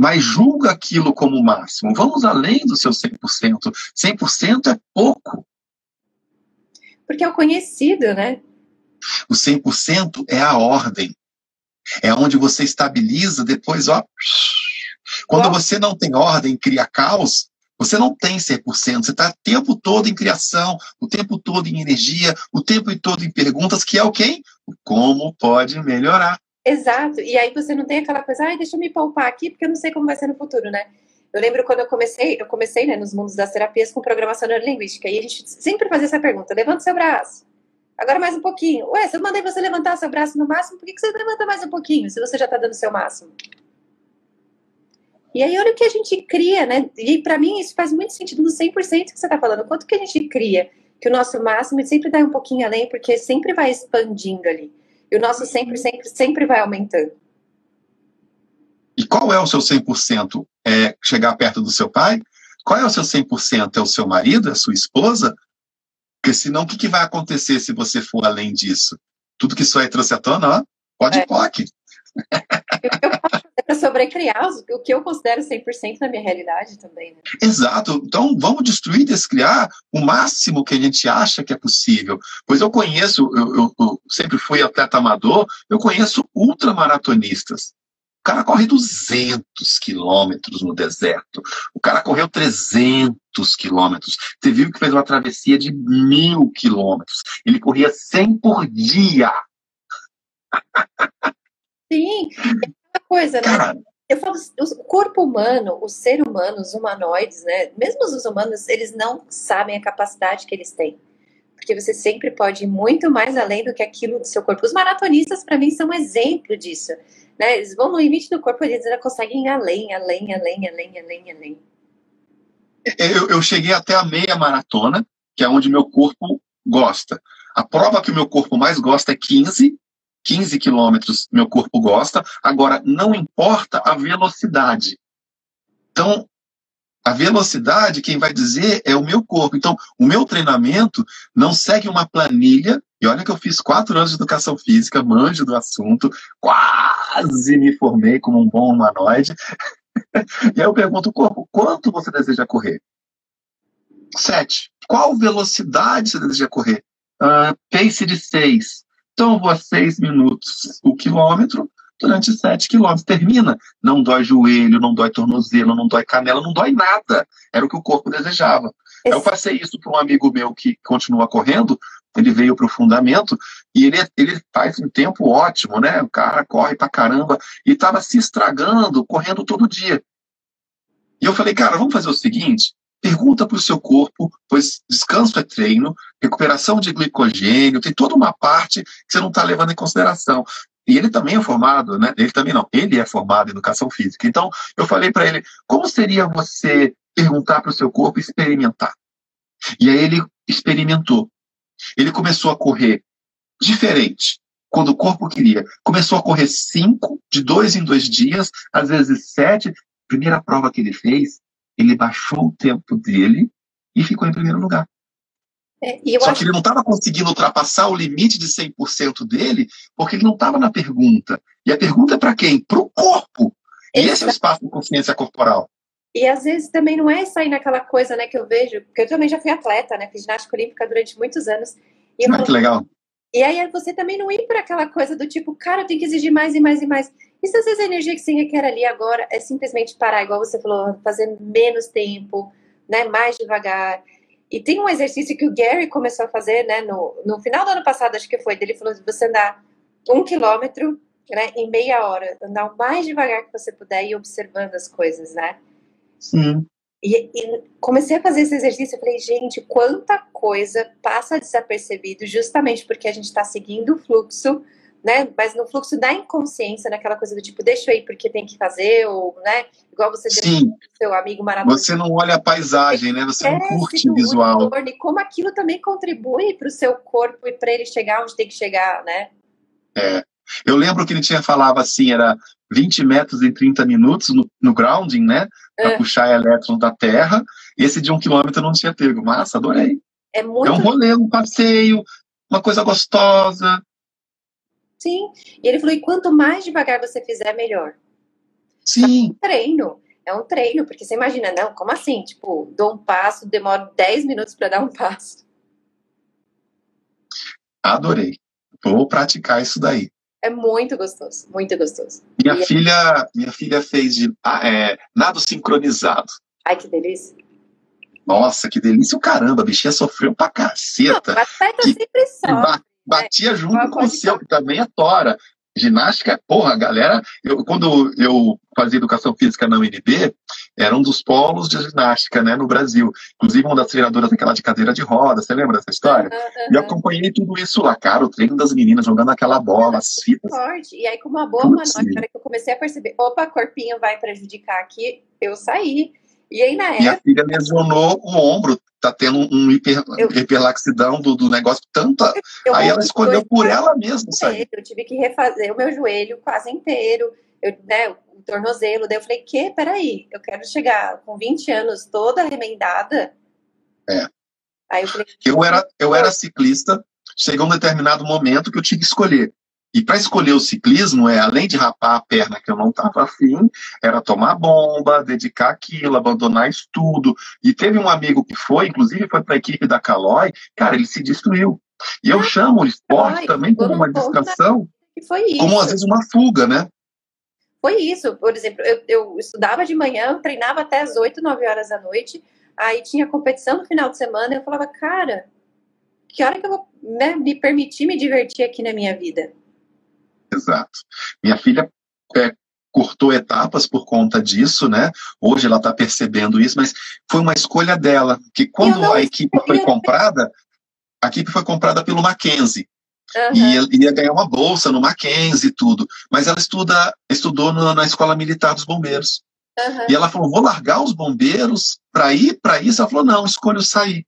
mas julga aquilo como máximo. Vamos além do seu 100%. 100% é pouco. Porque é o conhecido, né? O 100% é a ordem. É onde você estabiliza depois, ó. Quando você não tem ordem, cria caos, você não tem 100%, você está o tempo todo em criação, o tempo todo em energia, o tempo todo em perguntas, que é o quem? Como pode melhorar. Exato. E aí você não tem aquela coisa, ai, deixa eu me poupar aqui, porque eu não sei como vai ser no futuro, né? Eu lembro quando eu comecei, eu comecei né, nos mundos das terapias com programação neurolinguística, e a gente sempre fazia essa pergunta: levanta seu braço. Agora mais um pouquinho. Ué, se eu mandei você levantar seu braço no máximo, por que, que você levanta mais um pouquinho, se você já está dando seu máximo? E aí, olha o que a gente cria, né? E para mim isso faz muito sentido no 100% que você está falando. Quanto que a gente cria? Que o nosso máximo sempre dá um pouquinho além, porque sempre vai expandindo ali. E o nosso sempre, sempre, sempre vai aumentando. E qual é o seu 100%? É chegar perto do seu pai? Qual é o seu 100%? É o seu marido? É a sua esposa? Porque senão o que, que vai acontecer se você for além disso? tudo que isso aí trouxe à tona, ó, pode é. POC. Eu posso para sobrecriar o que eu considero 100% na minha realidade também. Né? Exato. Então, vamos destruir, descriar o máximo que a gente acha que é possível. Pois eu conheço, eu, eu, eu sempre fui atleta amador, eu conheço ultramaratonistas. O cara corre 200 quilômetros no deserto. O cara correu 300 quilômetros. Você viu que fez uma travessia de mil quilômetros. Ele corria 100 por dia. Sim, coisa, né? Cara, eu falo, o corpo humano, o ser humano, os humanoides, né? Mesmo os humanos, eles não sabem a capacidade que eles têm. Porque você sempre pode ir muito mais além do que aquilo do seu corpo. Os maratonistas, para mim, são um exemplo disso. Né? Eles vão no limite do corpo, eles ainda conseguem ir além, além, além, além, além, além. Eu, eu cheguei até a meia maratona, que é onde meu corpo gosta. A prova que o meu corpo mais gosta é 15, 15 quilômetros meu corpo gosta, agora não importa a velocidade. Então, a velocidade, quem vai dizer é o meu corpo. Então, o meu treinamento não segue uma planilha. E olha que eu fiz quatro anos de educação física, manjo do assunto, quase me formei como um bom humanoide. e aí eu pergunto o corpo, quanto você deseja correr? Sete. Qual velocidade você deseja correr? Uh, pace de seis. Então, vou a seis minutos o quilômetro durante sete quilômetros. Termina. Não dói joelho, não dói tornozelo, não dói canela, não dói nada. Era o que o corpo desejava. Esse... Eu passei isso para um amigo meu que continua correndo. Ele veio para o fundamento e ele, ele faz um tempo ótimo, né? O cara corre pra caramba e estava se estragando, correndo todo dia. E eu falei, cara, vamos fazer o seguinte: Pergunta para o seu corpo, pois descanso é treino, recuperação de glicogênio, tem toda uma parte que você não está levando em consideração. E ele também é formado, né? Ele também não, ele é formado em educação física. Então, eu falei para ele, como seria você perguntar para o seu corpo experimentar? E aí ele experimentou. Ele começou a correr diferente, quando o corpo queria. Começou a correr cinco, de dois em dois dias, às vezes sete. Primeira prova que ele fez, ele baixou o tempo dele e ficou em primeiro lugar. É, Só que ele não estava conseguindo ultrapassar o limite de 100% dele, porque ele não estava na pergunta. E a pergunta é para quem? Para o corpo. E esse é o espaço de consciência corporal. E às vezes também não é sair naquela coisa né, que eu vejo, porque eu também já fui atleta, né? Fiz ginástica olímpica durante muitos anos. E ah, que legal. E aí você também não ir para aquela coisa do tipo, cara, eu tenho que exigir mais e mais e mais. E se às vezes a energia que você requer ali agora é simplesmente parar, igual você falou, fazer menos tempo, né, mais devagar. E tem um exercício que o Gary começou a fazer, né, no, no final do ano passado, acho que foi, dele falou de você andar um quilômetro, né, em meia hora, andar o mais devagar que você puder e observando as coisas, né? Sim. E, e, comecei a fazer esse exercício, eu falei, gente, quanta coisa passa desapercebido justamente porque a gente está seguindo o fluxo, né? Mas no fluxo da inconsciência, naquela coisa do tipo, deixa eu ir porque tem que fazer, ou, né? Igual você Sim. seu amigo maravilhoso. Você não olha a paisagem, né? Você não curte o visual. E como aquilo também contribui para o seu corpo e para ele chegar onde tem que chegar, né? É. Eu lembro que ele tinha falava assim, era 20 metros em 30 minutos no, no grounding, né? Para é. puxar elétrons da Terra. Esse de um quilômetro não tinha pego. Massa, adorei. É, muito... é um rolê, um passeio, uma coisa gostosa. Sim. E ele falou: e quanto mais devagar você fizer, melhor. Sim. É um treino. É um treino, porque você imagina, não, como assim? Tipo, dou um passo, demoro 10 minutos para dar um passo. Adorei. Vou praticar isso daí. É muito gostoso, muito gostoso. Minha e filha, é... minha filha fez de ah, é, nado sincronizado. Ai, que delícia. Nossa, que delícia o caramba, a bichinha sofreu pra caceta. Não, mas que, sempre sofre. Né? Batia junto com o seu, que também é tora. Ginástica, porra, galera, eu, quando eu fazia educação física na UNB, era um dos polos de ginástica, né, no Brasil. Inclusive, uma das treinadoras daquela de cadeira de roda, você lembra dessa história? Uhum. E eu acompanhei tudo isso lá, cara, o treino das meninas jogando aquela bola, as fitas. Forte. E aí, com uma boa manobra, hora que eu comecei a perceber, opa, corpinho vai prejudicar aqui, eu saí. E aí, na época. Minha filha lesionou o ombro, tá tendo um hiper, eu, hiperlaxidão do, do negócio, tanta. Eu, aí ela escolheu por ela mesma, sabe? Eu tive que refazer o meu joelho quase inteiro, eu, né, o tornozelo. Daí eu falei, que? Peraí, eu quero chegar com 20 anos toda remendada. É. Aí eu falei, eu era, eu era ciclista, chegou um determinado momento que eu tinha que escolher. E para escolher o ciclismo, é além de rapar a perna que eu não estava afim, era tomar bomba, dedicar aquilo, abandonar estudo. E teve um amigo que foi, inclusive foi para a equipe da Calói, cara, ele se destruiu. E eu chamo o esporte também como uma distração, como às vezes uma fuga, né? Foi isso. Por exemplo, eu, eu estudava de manhã, treinava até as 8, 9 horas da noite, aí tinha competição no final de semana, eu falava, cara, que hora que eu vou né, me permitir me divertir aqui na minha vida? Exato. Minha filha é, cortou etapas por conta disso, né? Hoje ela está percebendo isso, mas foi uma escolha dela. Que quando a equipe foi comprada, a equipe foi comprada pelo Mackenzie. Uhum. E ia ganhar uma bolsa no Mackenzie e tudo. Mas ela estuda, estudou na, na Escola Militar dos Bombeiros. Uhum. E ela falou: vou largar os bombeiros para ir para isso. Ela falou: não, escolho sair.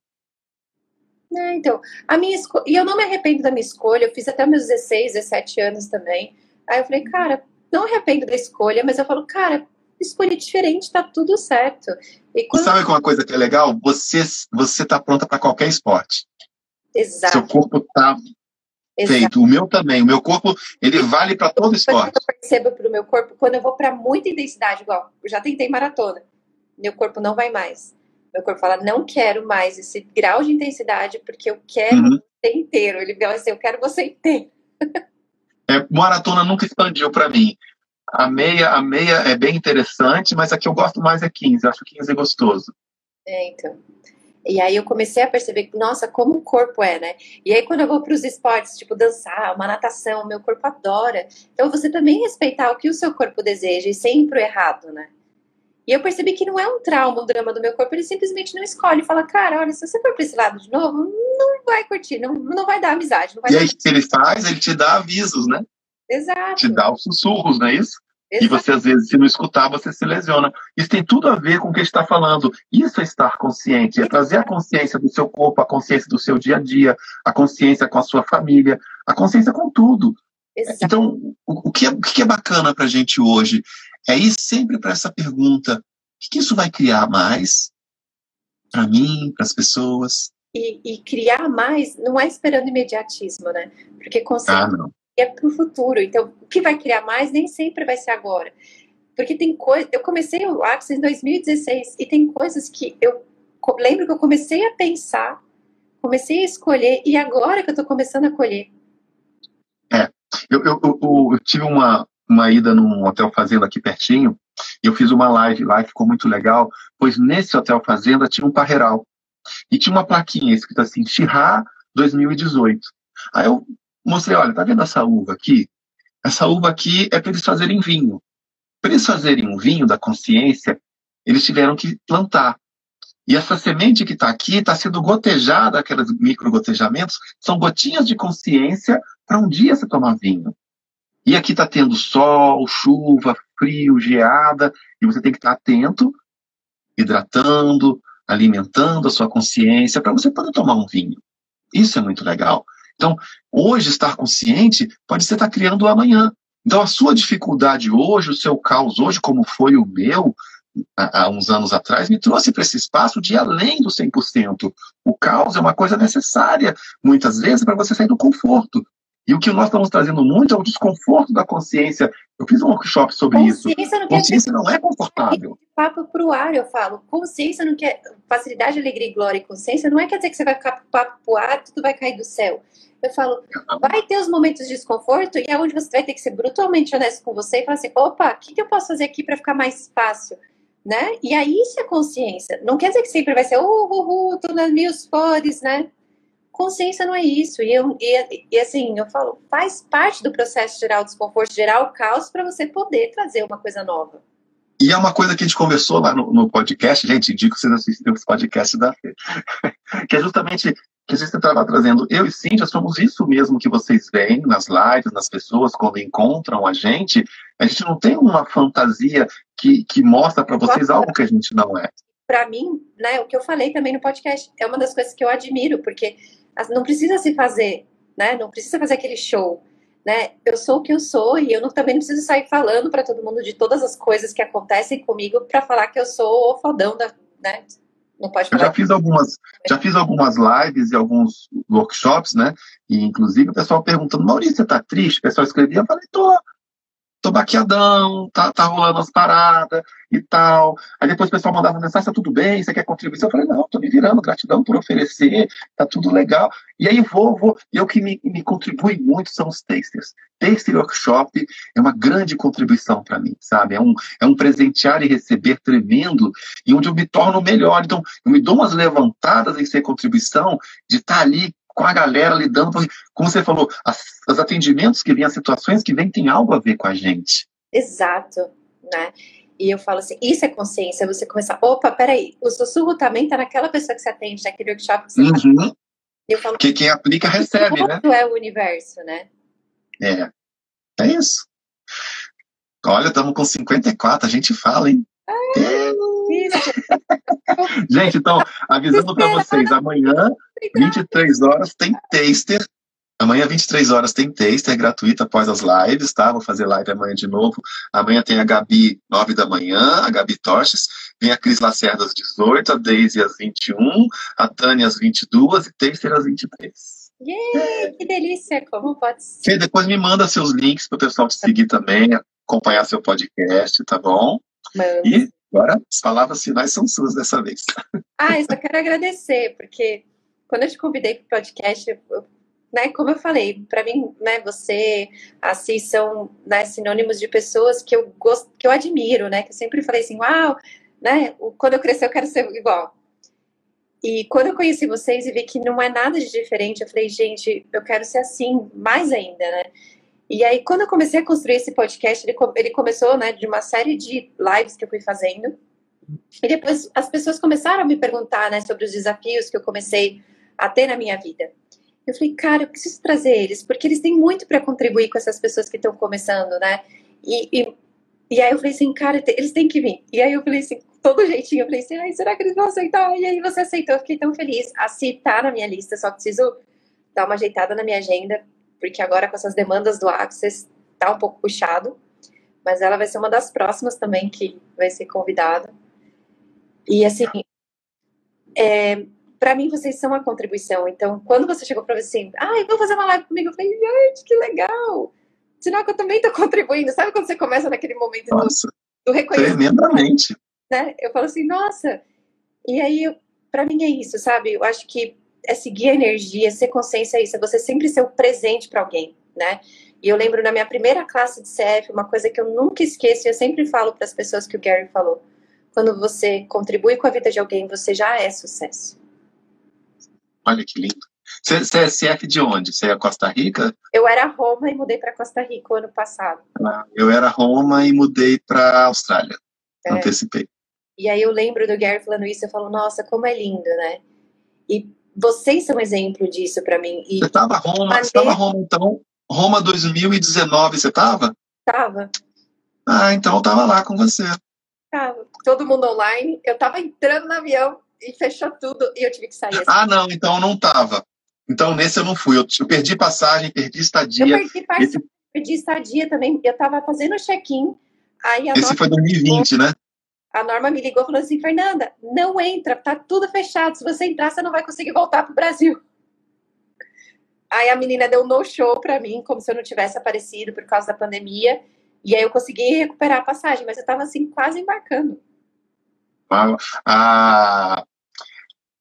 É, então, a minha escolha, e eu não me arrependo da minha escolha, eu fiz até meus 16, 17 anos também. Aí eu falei, cara, não arrependo da escolha, mas eu falo, cara, escolha diferente, tá tudo certo. E quando... Sabe uma coisa que é legal? Você, você tá pronta para qualquer esporte. Exato. Seu corpo tá Exato. feito. O meu também. O meu corpo, ele vale para todo esporte. Eu percebo pro meu corpo, quando eu vou para muita intensidade, igual, eu já tentei maratona. Meu corpo não vai mais. Meu corpo fala, não quero mais esse grau de intensidade, porque eu quero uhum. você inteiro. Ele fala assim, eu quero você inteiro. É, maratona nunca expandiu para mim. A meia, a meia é bem interessante, mas a que eu gosto mais é 15. Acho 15 é gostoso. É, então. E aí eu comecei a perceber, nossa, como o corpo é, né? E aí quando eu vou para os esportes, tipo dançar, uma natação, meu corpo adora. Então você também respeitar o que o seu corpo deseja e sempre o errado, né? E eu percebi que não é um trauma, um drama do meu corpo, ele simplesmente não escolhe fala, cara, olha, se você for para esse lado de novo, não vai curtir, não, não vai dar amizade. Vai e dar... aí, que ele faz, ele te dá avisos, né? Exato. Te dá os sussurros, não é isso? Exato. E você, às vezes, se não escutar, você se lesiona. Isso tem tudo a ver com o que a gente está falando. Isso é estar consciente, é trazer a consciência do seu corpo, a consciência do seu dia a dia, a consciência com a sua família, a consciência com tudo. Exato. Então, o, o, que é, o que é bacana para a gente hoje é ir sempre para essa pergunta: o que, isso vai criar mais para mim, para as pessoas? E, e, criar mais não é esperando imediatismo, né? Porque consciência ah, é para o futuro. Então, o que vai criar mais nem sempre vai ser agora. Porque tem coisas. Eu comecei o Axis em 2016 e tem coisas que eu lembro que eu comecei a pensar, comecei a escolher e agora que eu estou começando a colher. É, eu, eu, eu, eu tive uma, uma ida num hotel fazenda aqui pertinho, e eu fiz uma live lá, ficou muito legal, pois nesse hotel fazenda tinha um parreiral. E tinha uma plaquinha escrita assim, Chirá 2018. Aí eu mostrei, olha, tá vendo essa uva aqui? Essa uva aqui é para eles fazerem vinho. Para eles fazerem um vinho da consciência, eles tiveram que plantar. E essa semente que está aqui está sendo gotejada, aqueles microgotejamentos, são gotinhas de consciência para um dia você tomar vinho. E aqui está tendo sol, chuva, frio, geada, e você tem que estar tá atento, hidratando, alimentando a sua consciência para você poder tomar um vinho. Isso é muito legal. Então, hoje estar consciente pode ser estar criando o amanhã. Então, a sua dificuldade hoje, o seu caos hoje, como foi o meu há, há uns anos atrás, me trouxe para esse espaço de além do 100%. O caos é uma coisa necessária, muitas vezes, para você sair do conforto. E o que nós estamos trazendo muito é o desconforto da consciência. Eu fiz um workshop sobre consciência isso. Não consciência não é confortável. Papo para o ar, eu falo. Consciência não quer. Facilidade, alegria, glória e consciência não é quer dizer que você vai ficar papo para o ar, tudo vai cair do céu. Eu falo, vai ter os momentos de desconforto e é onde você vai ter que ser brutalmente honesto com você e falar assim: opa, o que, que eu posso fazer aqui para ficar mais fácil? Né? E aí isso é consciência. Não quer dizer que sempre vai ser, uh, uh, uh, tô nas mil flores, né? Consciência não é isso. E, eu, e, e, assim, eu falo, faz parte do processo gerar o desconforto, gerar o caos para você poder trazer uma coisa nova. E é uma coisa que a gente conversou lá no, no podcast, gente, indico que vocês assistirem os podcasts da Fê, que é justamente que a gente estava trazendo. Eu e Cíntia somos isso mesmo que vocês veem nas lives, nas pessoas, quando encontram a gente. A gente não tem uma fantasia que, que mostra para vocês algo que a gente não é. Para mim, né, o que eu falei também no podcast, é uma das coisas que eu admiro, porque não precisa se fazer, né? Não precisa fazer aquele show, né? Eu sou o que eu sou e eu não, também não preciso sair falando para todo mundo de todas as coisas que acontecem comigo para falar que eu sou o fodão da, né? Não pode Eu falar. já fiz algumas, já fiz algumas lives e alguns workshops, né? E inclusive o pessoal perguntando, Maurício, você tá triste? O pessoal escrevia, eu falei, tô, tô baqueadão, tá, tá rolando as paradas e tal. Aí depois o pessoal mandava mensagem, tá tudo bem, você quer contribuir? Eu falei, não, tô me virando, gratidão por oferecer, tá tudo legal. E aí vou, vou, e o que me, me contribui muito são os tasters. Taster Workshop é uma grande contribuição para mim, sabe? É um, é um presentear e receber tremendo e onde eu me torno melhor. Então, eu me dou umas levantadas em ser contribuição de estar ali com a galera lidando, como você falou, as, os atendimentos que vêm, as situações que vêm, tem algo a ver com a gente. Exato, né? E eu falo assim, isso é consciência, você começar, opa, peraí, o sussurro também tá naquela pessoa que você atende, naquele workshop que você. Uhum. Eu falo, Que quem aplica recebe, né? é o universo, né? É. É isso. Olha, estamos com 54, a gente fala, hein? É. Gente, então, avisando para vocês, amanhã, 23 horas, tem taster. Amanhã, 23 horas, tem taster gratuito após as lives, tá? Vou fazer live amanhã de novo. Amanhã tem a Gabi, 9 da manhã, a Gabi Torches. Vem a Cris Lacerda às 18, a Daisy às 21, a Tânia às 22 e taster às 23. Yay, que delícia, como pode ser? Depois me manda seus links para o pessoal te seguir também, acompanhar seu podcast, tá bom? Mano. E agora, as palavras finais são suas dessa vez. Ah, eu só quero agradecer, porque quando eu te convidei para o podcast, eu- né, como eu falei, para mim, né, você, a Cis são né, sinônimos de pessoas que eu gosto, que eu admiro, né, que eu sempre falei assim, uau, né, quando eu crescer eu quero ser igual. E quando eu conheci vocês e vi que não é nada de diferente, eu falei, gente, eu quero ser assim, mais ainda, né? E aí, quando eu comecei a construir esse podcast, ele, ele começou, né, de uma série de lives que eu fui fazendo. E depois as pessoas começaram a me perguntar, né, sobre os desafios que eu comecei a ter na minha vida. Eu falei, cara, eu preciso trazer eles, porque eles têm muito para contribuir com essas pessoas que estão começando, né? E, e, e aí eu falei assim, cara, eles têm que vir. E aí eu falei assim, todo jeitinho, eu falei assim, será que eles vão aceitar? E aí você aceitou, eu fiquei tão feliz. A Si tá na minha lista, só preciso dar uma ajeitada na minha agenda, porque agora com essas demandas do Access tá um pouco puxado. Mas ela vai ser uma das próximas também que vai ser convidada. E assim, é, para mim vocês são uma contribuição. Então, quando você chegou para mim assim, ai, vou fazer uma live comigo, eu falei, gente, que legal! Sinal que eu também tô contribuindo. Sabe quando você começa naquele momento do, Nossa, do reconhecimento? tremendamente. né? Eu falo assim, nossa. E aí, para mim é isso, sabe? Eu acho que é seguir a energia, ser consciência é isso, é você sempre ser o presente para alguém, né? E eu lembro na minha primeira classe de CF, uma coisa que eu nunca esqueço, e eu sempre falo para as pessoas que o Gary falou. Quando você contribui com a vida de alguém, você já é sucesso. Olha que lindo. Você, você é CF de onde? Você é Costa Rica? Eu era Roma e mudei para Costa Rica o ano passado. Ah, Eu era Roma e mudei para Austrália. É. Antecipei. E aí eu lembro do Gary falando isso, eu falo, nossa, como é lindo, né? E vocês são um exemplo disso para mim. E Você estava Roma, você estava Roma então? Roma 2019, você estava? tava, Ah, então eu estava lá com você. tava. Todo mundo online. Eu tava entrando no avião e fechou tudo e eu tive que sair. assim. Ah, não, então eu não estava. Então nesse eu não fui. Eu, eu perdi passagem, perdi eu estadia. perdi parte, Esse, perdi estadia também. Eu tava fazendo check-in. Aí a esse Norma, foi 2020, né? A Norma me ligou e falou assim: Fernanda, não entra, tá tudo fechado. Se você entrar, você não vai conseguir voltar pro Brasil. Aí a menina deu um no-show pra mim, como se eu não tivesse aparecido por causa da pandemia. E aí eu consegui recuperar a passagem, mas eu tava assim, quase embarcando. A, a,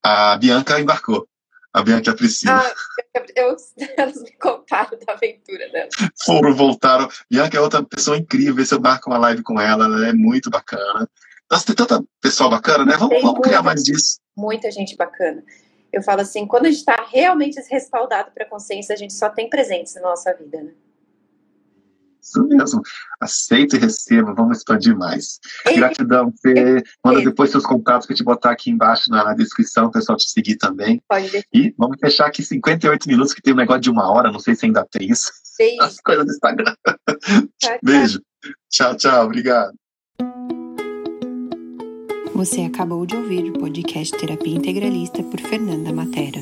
a Bianca embarcou. A Bianca a Priscila. Ah, eu, eu- elas me contaram da aventura dela. Foram, voltaram. Bianca é outra pessoa incrível. Ver se eu marco uma live com ela. Ela é muito bacana. Nossa, tem tanta pessoa bacana, né? Vamos, vamos criar mais disso. muita gente bacana. Eu falo assim, quando a gente está realmente respaldado para a consciência, a gente só tem presentes na nossa vida, né? Isso mesmo. Aceita e receba. Vamos expandir mais. Gratidão, Fê. Manda depois seus contatos que eu te botar aqui embaixo na, na descrição, o pessoal te seguir também. Pode deixar. E vamos fechar aqui 58 minutos, que tem um negócio de uma hora, não sei se ainda tem isso. Beijo. As coisas do Instagram. Tchau, tchau. Beijo. Tchau, tchau. Obrigado. Você acabou de ouvir o podcast Terapia Integralista por Fernanda Matera.